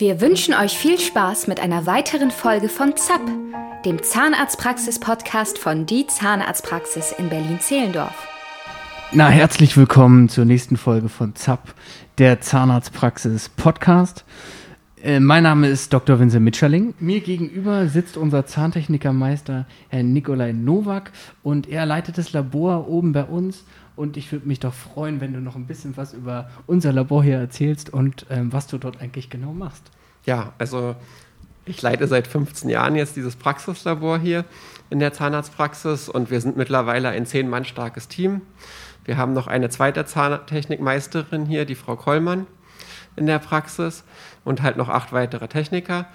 Wir wünschen euch viel Spaß mit einer weiteren Folge von ZAP, dem Zahnarztpraxis-Podcast von Die Zahnarztpraxis in Berlin-Zehlendorf. Na, herzlich willkommen zur nächsten Folge von ZAP, der Zahnarztpraxis-Podcast. Äh, mein Name ist Dr. Vincent Mitscherling. Mir gegenüber sitzt unser Zahntechnikermeister Herr Nikolai Nowak und er leitet das Labor oben bei uns. Und ich würde mich doch freuen, wenn du noch ein bisschen was über unser Labor hier erzählst und ähm, was du dort eigentlich genau machst. Ja, also ich leite seit 15 Jahren jetzt dieses Praxislabor hier in der Zahnarztpraxis und wir sind mittlerweile ein zehn Mann starkes Team. Wir haben noch eine zweite Zahntechnikmeisterin hier, die Frau Kollmann in der Praxis und halt noch acht weitere Techniker.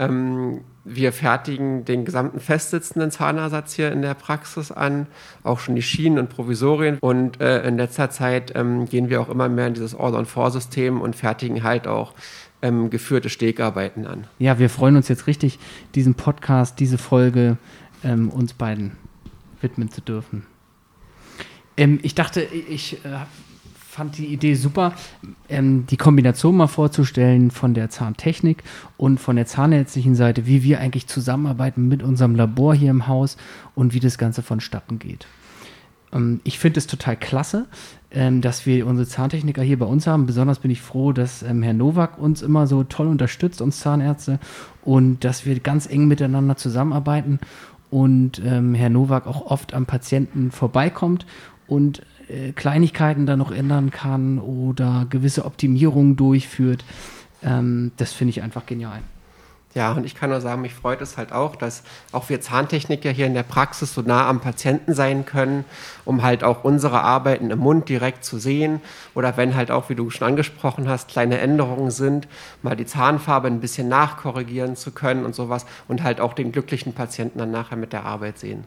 Ähm, wir fertigen den gesamten festsitzenden Zahnersatz hier in der Praxis an, auch schon die Schienen und Provisorien. Und äh, in letzter Zeit ähm, gehen wir auch immer mehr in dieses All-on-4-System und fertigen halt auch ähm, geführte Stegarbeiten an. Ja, wir freuen uns jetzt richtig, diesen Podcast, diese Folge ähm, uns beiden widmen zu dürfen. Ähm, ich dachte, ich äh, fand die Idee super, ähm, die Kombination mal vorzustellen von der Zahntechnik und von der zahnärztlichen Seite, wie wir eigentlich zusammenarbeiten mit unserem Labor hier im Haus und wie das Ganze vonstatten geht. Ähm, ich finde es total klasse, ähm, dass wir unsere Zahntechniker hier bei uns haben. Besonders bin ich froh, dass ähm, Herr Nowak uns immer so toll unterstützt, uns Zahnärzte, und dass wir ganz eng miteinander zusammenarbeiten und ähm, Herr Nowak auch oft am Patienten vorbeikommt und äh, Kleinigkeiten da noch ändern kann oder gewisse Optimierungen durchführt. Ähm, das finde ich einfach genial. Ja, und ich kann nur sagen, mich freut es halt auch, dass auch wir Zahntechniker hier in der Praxis so nah am Patienten sein können, um halt auch unsere Arbeiten im Mund direkt zu sehen. Oder wenn halt auch, wie du schon angesprochen hast, kleine Änderungen sind, mal die Zahnfarbe ein bisschen nachkorrigieren zu können und sowas und halt auch den glücklichen Patienten dann nachher mit der Arbeit sehen.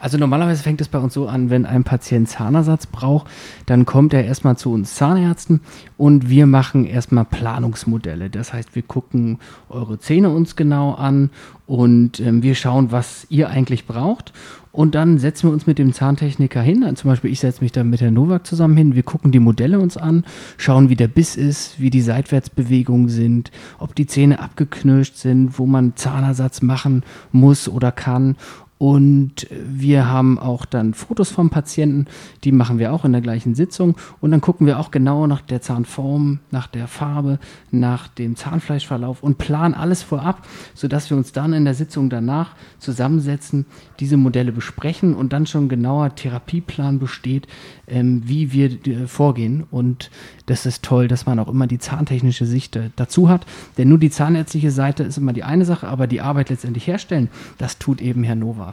Also normalerweise fängt es bei uns so an, wenn ein Patient Zahnersatz braucht, dann kommt er erstmal zu uns Zahnärzten und wir machen erstmal Planungsmodelle. Das heißt, wir gucken eure Zähne uns genau an und ähm, wir schauen, was ihr eigentlich braucht. Und dann setzen wir uns mit dem Zahntechniker hin. Zum Beispiel, ich setze mich dann mit Herrn Nowak zusammen hin. Wir gucken die Modelle uns an, schauen, wie der Biss ist, wie die Seitwärtsbewegungen sind, ob die Zähne abgeknirscht sind, wo man Zahnersatz machen muss oder kann. Und wir haben auch dann Fotos vom Patienten, die machen wir auch in der gleichen Sitzung. Und dann gucken wir auch genau nach der Zahnform, nach der Farbe, nach dem Zahnfleischverlauf und planen alles vorab, sodass wir uns dann in der Sitzung danach zusammensetzen, diese Modelle besprechen und dann schon genauer Therapieplan besteht, ähm, wie wir äh, vorgehen. Und das ist toll, dass man auch immer die zahntechnische Sicht äh, dazu hat. Denn nur die zahnärztliche Seite ist immer die eine Sache, aber die Arbeit letztendlich herstellen, das tut eben Herr Nova.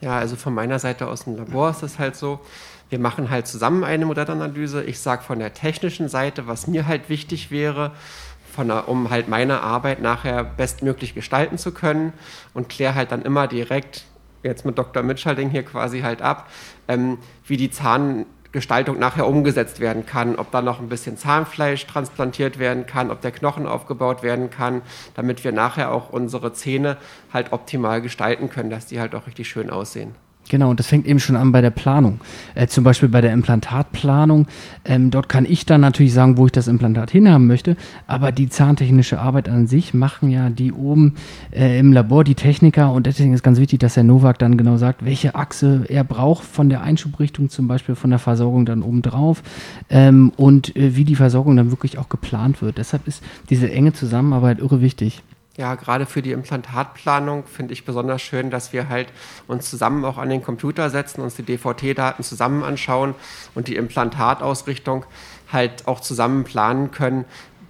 Ja, also von meiner Seite aus dem Labor ist es halt so, wir machen halt zusammen eine Modellanalyse. Ich sage von der technischen Seite, was mir halt wichtig wäre, der, um halt meine Arbeit nachher bestmöglich gestalten zu können und kläre halt dann immer direkt jetzt mit Dr. Mitschalding hier quasi halt ab, ähm, wie die Zahngestaltung nachher umgesetzt werden kann, ob da noch ein bisschen Zahnfleisch transplantiert werden kann, ob der Knochen aufgebaut werden kann, damit wir nachher auch unsere Zähne halt optimal gestalten können, dass die halt auch richtig schön aussehen. Genau, und das fängt eben schon an bei der Planung. Äh, zum Beispiel bei der Implantatplanung. Ähm, dort kann ich dann natürlich sagen, wo ich das Implantat hinhaben möchte. Aber die zahntechnische Arbeit an sich machen ja die oben äh, im Labor, die Techniker. Und deswegen ist ganz wichtig, dass der Novak dann genau sagt, welche Achse er braucht von der Einschubrichtung, zum Beispiel von der Versorgung dann oben drauf. Ähm, und äh, wie die Versorgung dann wirklich auch geplant wird. Deshalb ist diese enge Zusammenarbeit irre wichtig. Ja, gerade für die Implantatplanung finde ich besonders schön, dass wir halt uns zusammen auch an den Computer setzen, uns die DVT-Daten zusammen anschauen und die Implantatausrichtung halt auch zusammen planen können,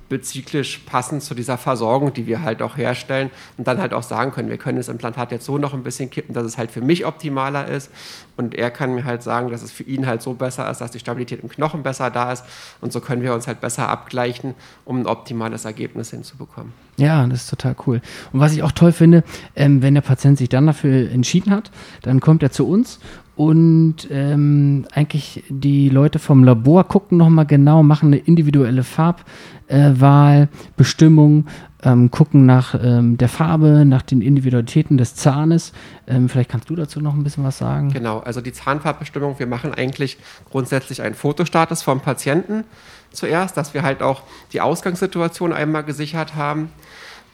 bezüglich passend zu dieser Versorgung, die wir halt auch herstellen und dann halt auch sagen können, wir können das Implantat jetzt so noch ein bisschen kippen, dass es halt für mich optimaler ist und er kann mir halt sagen, dass es für ihn halt so besser ist, dass die Stabilität im Knochen besser da ist und so können wir uns halt besser abgleichen, um ein optimales Ergebnis hinzubekommen. Ja, das ist total cool. Und was ich auch toll finde, ähm, wenn der Patient sich dann dafür entschieden hat, dann kommt er zu uns und ähm, eigentlich die Leute vom Labor gucken nochmal genau, machen eine individuelle Farbwahl, äh, Bestimmung ähm, gucken nach ähm, der Farbe, nach den Individualitäten des Zahnes. Ähm, vielleicht kannst du dazu noch ein bisschen was sagen. Genau, also die Zahnfarbbestimmung, wir machen eigentlich grundsätzlich einen Fotostatus vom Patienten zuerst, dass wir halt auch die Ausgangssituation einmal gesichert haben.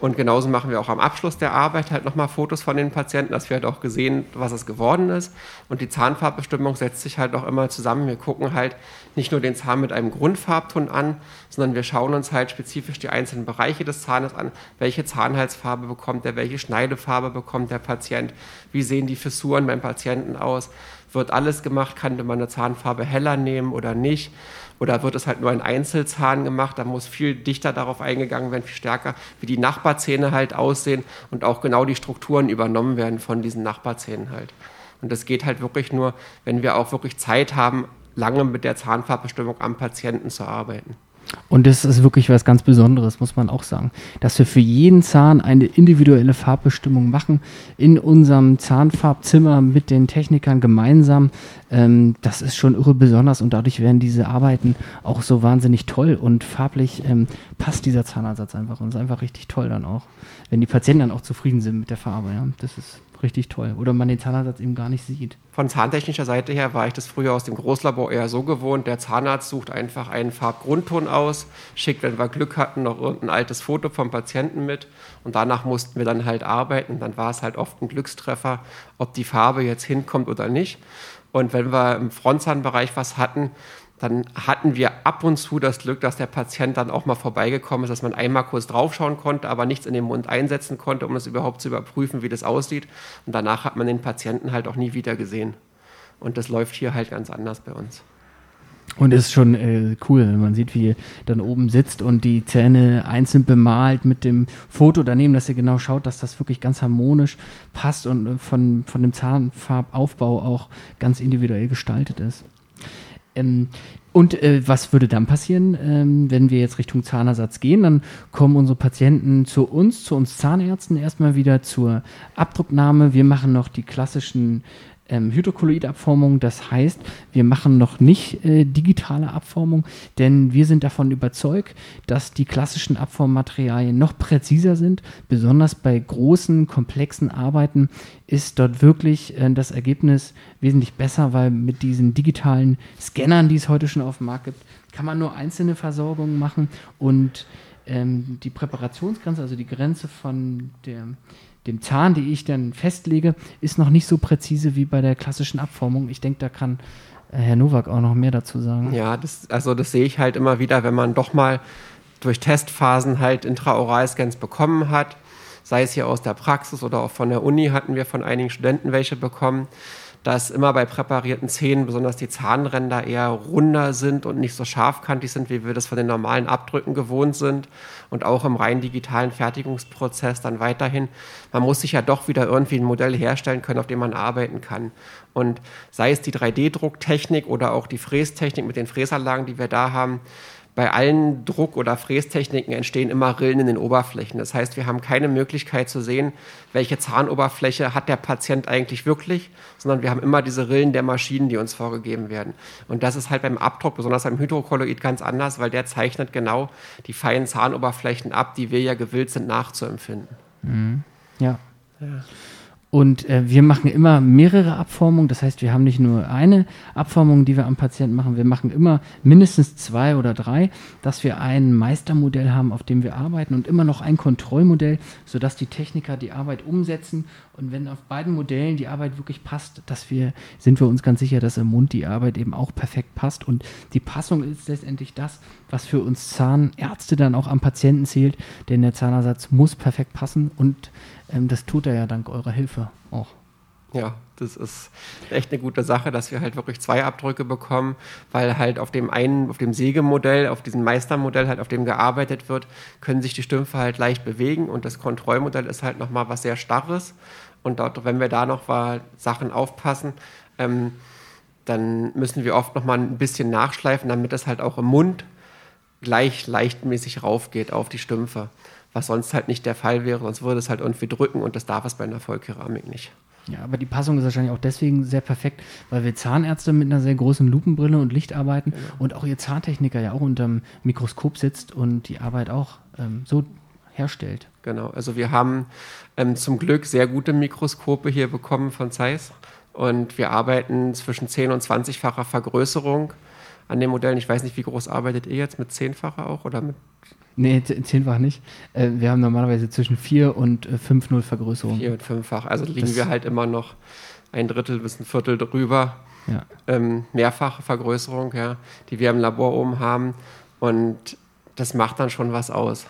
Und genauso machen wir auch am Abschluss der Arbeit halt nochmal Fotos von den Patienten, dass wir halt auch gesehen, was es geworden ist. Und die Zahnfarbbestimmung setzt sich halt auch immer zusammen. Wir gucken halt nicht nur den Zahn mit einem Grundfarbton an, sondern wir schauen uns halt spezifisch die einzelnen Bereiche des Zahnes an. Welche Zahnhalsfarbe bekommt er, welche Schneidefarbe bekommt der Patient, wie sehen die Fissuren beim Patienten aus, wird alles gemacht, kann man eine Zahnfarbe heller nehmen oder nicht oder wird es halt nur ein Einzelzahn gemacht? Da muss viel dichter darauf eingegangen werden, viel stärker, wie die Nachbarzähne halt aussehen und auch genau die Strukturen übernommen werden von diesen Nachbarzähnen halt. Und das geht halt wirklich nur, wenn wir auch wirklich Zeit haben, lange mit der Zahnfarbbestimmung am Patienten zu arbeiten. Und das ist wirklich was ganz Besonderes, muss man auch sagen. Dass wir für jeden Zahn eine individuelle Farbbestimmung machen in unserem Zahnfarbzimmer mit den Technikern gemeinsam. Ähm, das ist schon irre besonders und dadurch werden diese Arbeiten auch so wahnsinnig toll und farblich ähm, passt dieser Zahnersatz einfach und ist einfach richtig toll dann auch. Wenn die Patienten dann auch zufrieden sind mit der Farbe, ja. Das ist richtig toll. Oder man den Zahnersatz eben gar nicht sieht. Von zahntechnischer Seite her war ich das früher aus dem Großlabor eher so gewohnt. Der Zahnarzt sucht einfach einen Farbgrundton aus, schickt, wenn wir Glück hatten, noch irgendein altes Foto vom Patienten mit. Und danach mussten wir dann halt arbeiten. Dann war es halt oft ein Glückstreffer, ob die Farbe jetzt hinkommt oder nicht. Und wenn wir im Frontzahnbereich was hatten, dann hatten wir ab und zu das Glück, dass der Patient dann auch mal vorbeigekommen ist, dass man einmal kurz draufschauen konnte, aber nichts in den Mund einsetzen konnte, um es überhaupt zu überprüfen, wie das aussieht. Und danach hat man den Patienten halt auch nie wieder gesehen. Und das läuft hier halt ganz anders bei uns. Und es ist schon äh, cool, wenn man sieht, wie ihr dann oben sitzt und die Zähne einzeln bemalt mit dem Foto daneben, dass ihr genau schaut, dass das wirklich ganz harmonisch passt und äh, von, von dem Zahnfarbaufbau auch ganz individuell gestaltet ist. Ähm, und äh, was würde dann passieren, ähm, wenn wir jetzt Richtung Zahnersatz gehen? Dann kommen unsere Patienten zu uns, zu uns Zahnärzten erstmal wieder zur Abdrucknahme. Wir machen noch die klassischen ähm, Hydrokolloidabformung. Das heißt, wir machen noch nicht äh, digitale Abformung, denn wir sind davon überzeugt, dass die klassischen Abformmaterialien noch präziser sind. Besonders bei großen, komplexen Arbeiten ist dort wirklich äh, das Ergebnis wesentlich besser, weil mit diesen digitalen Scannern, die es heute schon auf dem Markt gibt, kann man nur einzelne Versorgungen machen und ähm, die Präparationsgrenze, also die Grenze von der dem Zahn, die ich dann festlege, ist noch nicht so präzise wie bei der klassischen Abformung. Ich denke, da kann äh, Herr Nowak auch noch mehr dazu sagen. Ja, das, also das sehe ich halt immer wieder, wenn man doch mal durch Testphasen halt Intraoralscans bekommen hat, sei es hier aus der Praxis oder auch von der Uni hatten wir von einigen Studenten welche bekommen dass immer bei präparierten Zähnen besonders die Zahnränder eher runder sind und nicht so scharfkantig sind, wie wir das von den normalen Abdrücken gewohnt sind. Und auch im rein digitalen Fertigungsprozess dann weiterhin. Man muss sich ja doch wieder irgendwie ein Modell herstellen können, auf dem man arbeiten kann. Und sei es die 3D-Drucktechnik oder auch die Frästechnik mit den Fräsanlagen, die wir da haben, bei allen Druck- oder Frästechniken entstehen immer Rillen in den Oberflächen. Das heißt, wir haben keine Möglichkeit zu sehen, welche Zahnoberfläche hat der Patient eigentlich wirklich, sondern wir haben immer diese Rillen der Maschinen, die uns vorgegeben werden. Und das ist halt beim Abdruck, besonders beim Hydrokolloid, ganz anders, weil der zeichnet genau die feinen Zahnoberflächen ab, die wir ja gewillt sind nachzuempfinden. Mhm. Ja. ja. Und äh, wir machen immer mehrere Abformungen. Das heißt, wir haben nicht nur eine Abformung, die wir am Patienten machen. Wir machen immer mindestens zwei oder drei, dass wir ein Meistermodell haben, auf dem wir arbeiten und immer noch ein Kontrollmodell, sodass die Techniker die Arbeit umsetzen. Und wenn auf beiden Modellen die Arbeit wirklich passt, dass wir, sind wir uns ganz sicher, dass im Mund die Arbeit eben auch perfekt passt. Und die Passung ist letztendlich das, was für uns Zahnärzte dann auch am Patienten zählt. Denn der Zahnersatz muss perfekt passen und ähm, das tut er ja dank eurer Hilfe auch. Ja, das ist echt eine gute Sache, dass wir halt wirklich zwei Abdrücke bekommen, weil halt auf dem einen, auf dem Sägemodell, auf diesem Meistermodell halt, auf dem gearbeitet wird, können sich die Stümpfe halt leicht bewegen und das Kontrollmodell ist halt nochmal was sehr Starres und dort, wenn wir da noch mal Sachen aufpassen, ähm, dann müssen wir oft nochmal ein bisschen nachschleifen, damit das halt auch im Mund gleich leichtmäßig raufgeht auf die Stümpfe was sonst halt nicht der Fall wäre. Sonst würde es halt irgendwie drücken und das darf es bei einer Vollkeramik nicht. Ja, aber die Passung ist wahrscheinlich auch deswegen sehr perfekt, weil wir Zahnärzte mit einer sehr großen Lupenbrille und Licht arbeiten genau. und auch ihr Zahntechniker ja auch unterm Mikroskop sitzt und die Arbeit auch ähm, so herstellt. Genau, also wir haben ähm, zum Glück sehr gute Mikroskope hier bekommen von Zeiss und wir arbeiten zwischen 10 und 20-facher Vergrößerung an den Modellen. Ich weiß nicht, wie groß arbeitet ihr jetzt? Mit 10-facher auch oder mit Nee, zehnfach nicht. Äh, wir haben normalerweise zwischen 4 und 5 0 Vergrößerung. 4 und 5-fach. Also liegen das wir halt immer noch ein Drittel bis ein Viertel drüber. Ja. Ähm, mehrfache Vergrößerung, ja, die wir im Labor oben haben. Und das macht dann schon was aus.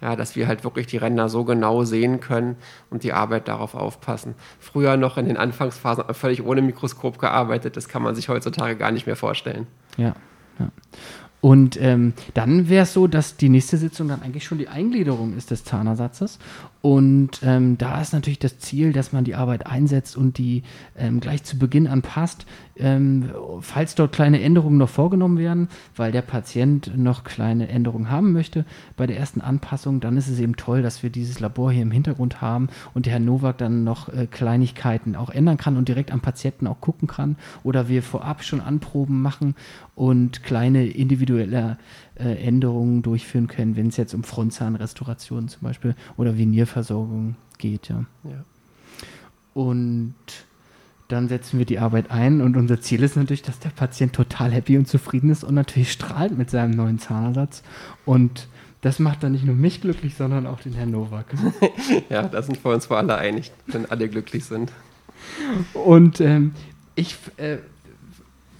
Ja, dass wir halt wirklich die Ränder so genau sehen können und die Arbeit darauf aufpassen. Früher noch in den Anfangsphasen völlig ohne Mikroskop gearbeitet, das kann man sich heutzutage gar nicht mehr vorstellen. Ja, ja. Und ähm, dann wäre es so, dass die nächste Sitzung dann eigentlich schon die Eingliederung ist des Zahnersatzes. Und ähm, da ist natürlich das Ziel, dass man die Arbeit einsetzt und die ähm, gleich zu Beginn anpasst, ähm, falls dort kleine Änderungen noch vorgenommen werden, weil der Patient noch kleine Änderungen haben möchte bei der ersten Anpassung, dann ist es eben toll, dass wir dieses Labor hier im Hintergrund haben und der Herr Nowak dann noch äh, Kleinigkeiten auch ändern kann und direkt am Patienten auch gucken kann oder wir vorab schon Anproben machen und kleine individuelle äh, Änderungen durchführen können, wenn es jetzt um Frontzahnrestauration zum Beispiel oder Venierversorgung geht. Ja. ja. Und dann setzen wir die Arbeit ein und unser Ziel ist natürlich, dass der Patient total happy und zufrieden ist und natürlich strahlt mit seinem neuen Zahnersatz. Und das macht dann nicht nur mich glücklich, sondern auch den Herrn Nowak. ja, da sind wir uns wohl alle einig, wenn alle glücklich sind. Und ähm, ich äh,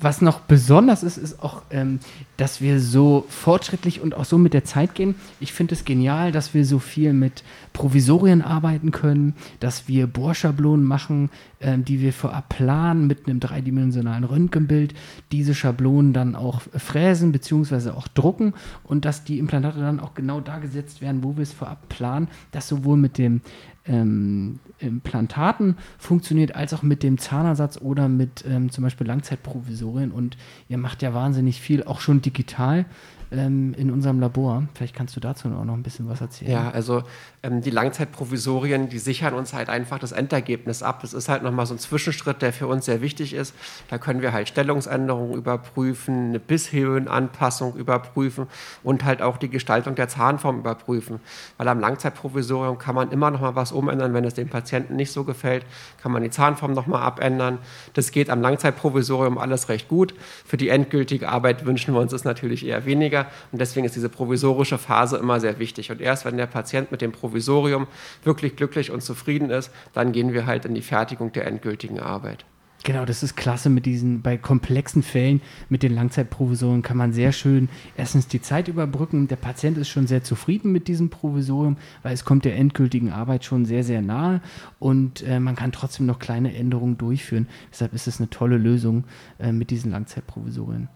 was noch besonders ist, ist auch, ähm, dass wir so fortschrittlich und auch so mit der Zeit gehen. Ich finde es genial, dass wir so viel mit Provisorien arbeiten können, dass wir Bohrschablonen machen, ähm, die wir vorab planen mit einem dreidimensionalen Röntgenbild, diese Schablonen dann auch fräsen bzw. auch drucken und dass die Implantate dann auch genau da gesetzt werden, wo wir es vorab planen, dass sowohl mit dem ähm, Implantaten funktioniert, als auch mit dem Zahnersatz oder mit ähm, zum Beispiel Langzeitprovisorien. Und ihr macht ja wahnsinnig viel, auch schon digital ähm, in unserem Labor. Vielleicht kannst du dazu auch noch ein bisschen was erzählen. Ja, also ähm, die Langzeitprovisorien, die sichern uns halt einfach das Endergebnis ab. Das ist halt nochmal so ein Zwischenschritt, der für uns sehr wichtig ist. Da können wir halt Stellungsänderungen überprüfen, eine Bisshöhenanpassung überprüfen und halt auch die Gestaltung der Zahnform überprüfen. Weil am Langzeitprovisorium kann man immer nochmal was umändern, wenn es dem Patienten nicht so gefällt, kann man die Zahnform nochmal abändern. Das geht am Langzeitprovisorium alles recht gut. Für die endgültige Arbeit wünschen wir uns es natürlich eher weniger und deswegen ist diese provisorische Phase immer sehr wichtig. Und erst wenn der Patient mit dem Provisorium Provisorium wirklich glücklich und zufrieden ist, dann gehen wir halt in die Fertigung der endgültigen Arbeit. Genau, das ist klasse mit diesen, bei komplexen Fällen mit den Langzeitprovisorien kann man sehr schön erstens die Zeit überbrücken. Der Patient ist schon sehr zufrieden mit diesem Provisorium, weil es kommt der endgültigen Arbeit schon sehr, sehr nahe und äh, man kann trotzdem noch kleine Änderungen durchführen. Deshalb ist es eine tolle Lösung äh, mit diesen Langzeitprovisorien.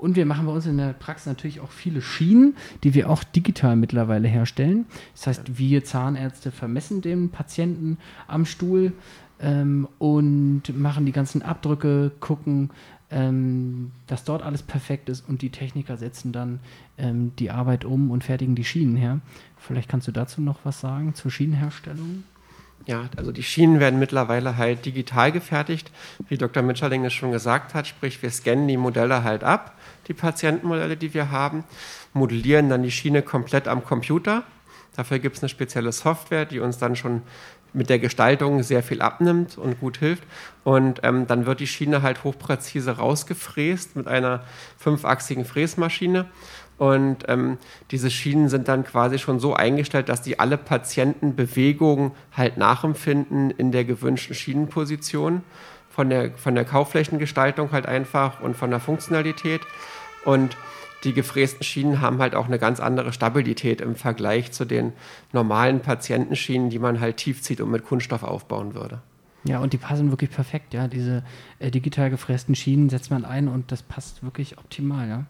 Und wir machen bei uns in der Praxis natürlich auch viele Schienen, die wir auch digital mittlerweile herstellen. Das heißt, wir Zahnärzte vermessen den Patienten am Stuhl ähm, und machen die ganzen Abdrücke, gucken, ähm, dass dort alles perfekt ist und die Techniker setzen dann ähm, die Arbeit um und fertigen die Schienen her. Vielleicht kannst du dazu noch was sagen zur Schienenherstellung? Ja, also die Schienen werden mittlerweile halt digital gefertigt, wie Dr. Mitscherling es schon gesagt hat, sprich wir scannen die Modelle halt ab die Patientenmodelle, die wir haben, modellieren dann die Schiene komplett am Computer. Dafür gibt es eine spezielle Software, die uns dann schon mit der Gestaltung sehr viel abnimmt und gut hilft. Und ähm, dann wird die Schiene halt hochpräzise rausgefräst mit einer fünfachsigen Fräsmaschine. Und ähm, diese Schienen sind dann quasi schon so eingestellt, dass die alle Patientenbewegungen halt nachempfinden in der gewünschten Schienenposition. Von der, von der Kaufflächengestaltung halt einfach und von der Funktionalität. Und die gefrästen Schienen haben halt auch eine ganz andere Stabilität im Vergleich zu den normalen Patientenschienen, die man halt tief zieht und mit Kunststoff aufbauen würde. Ja, und die passen wirklich perfekt, ja. Diese äh, digital gefrästen Schienen setzt man ein und das passt wirklich optimal, ja.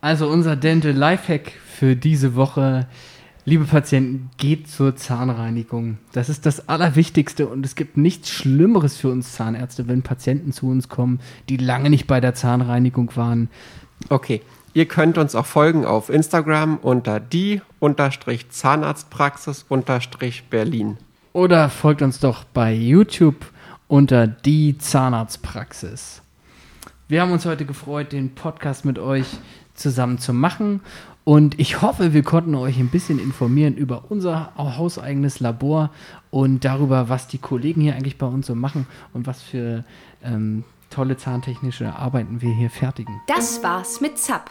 Also unser Dental Lifehack für diese Woche. Liebe Patienten, geht zur Zahnreinigung. Das ist das Allerwichtigste und es gibt nichts Schlimmeres für uns Zahnärzte, wenn Patienten zu uns kommen, die lange nicht bei der Zahnreinigung waren. Okay, ihr könnt uns auch folgen auf Instagram unter die-zahnarztpraxis-berlin. Oder folgt uns doch bei YouTube unter die Zahnarztpraxis. Wir haben uns heute gefreut, den Podcast mit euch zusammen zu machen. Und ich hoffe, wir konnten euch ein bisschen informieren über unser hauseigenes Labor und darüber, was die Kollegen hier eigentlich bei uns so machen und was für ähm, tolle zahntechnische Arbeiten wir hier fertigen. Das war's mit ZAP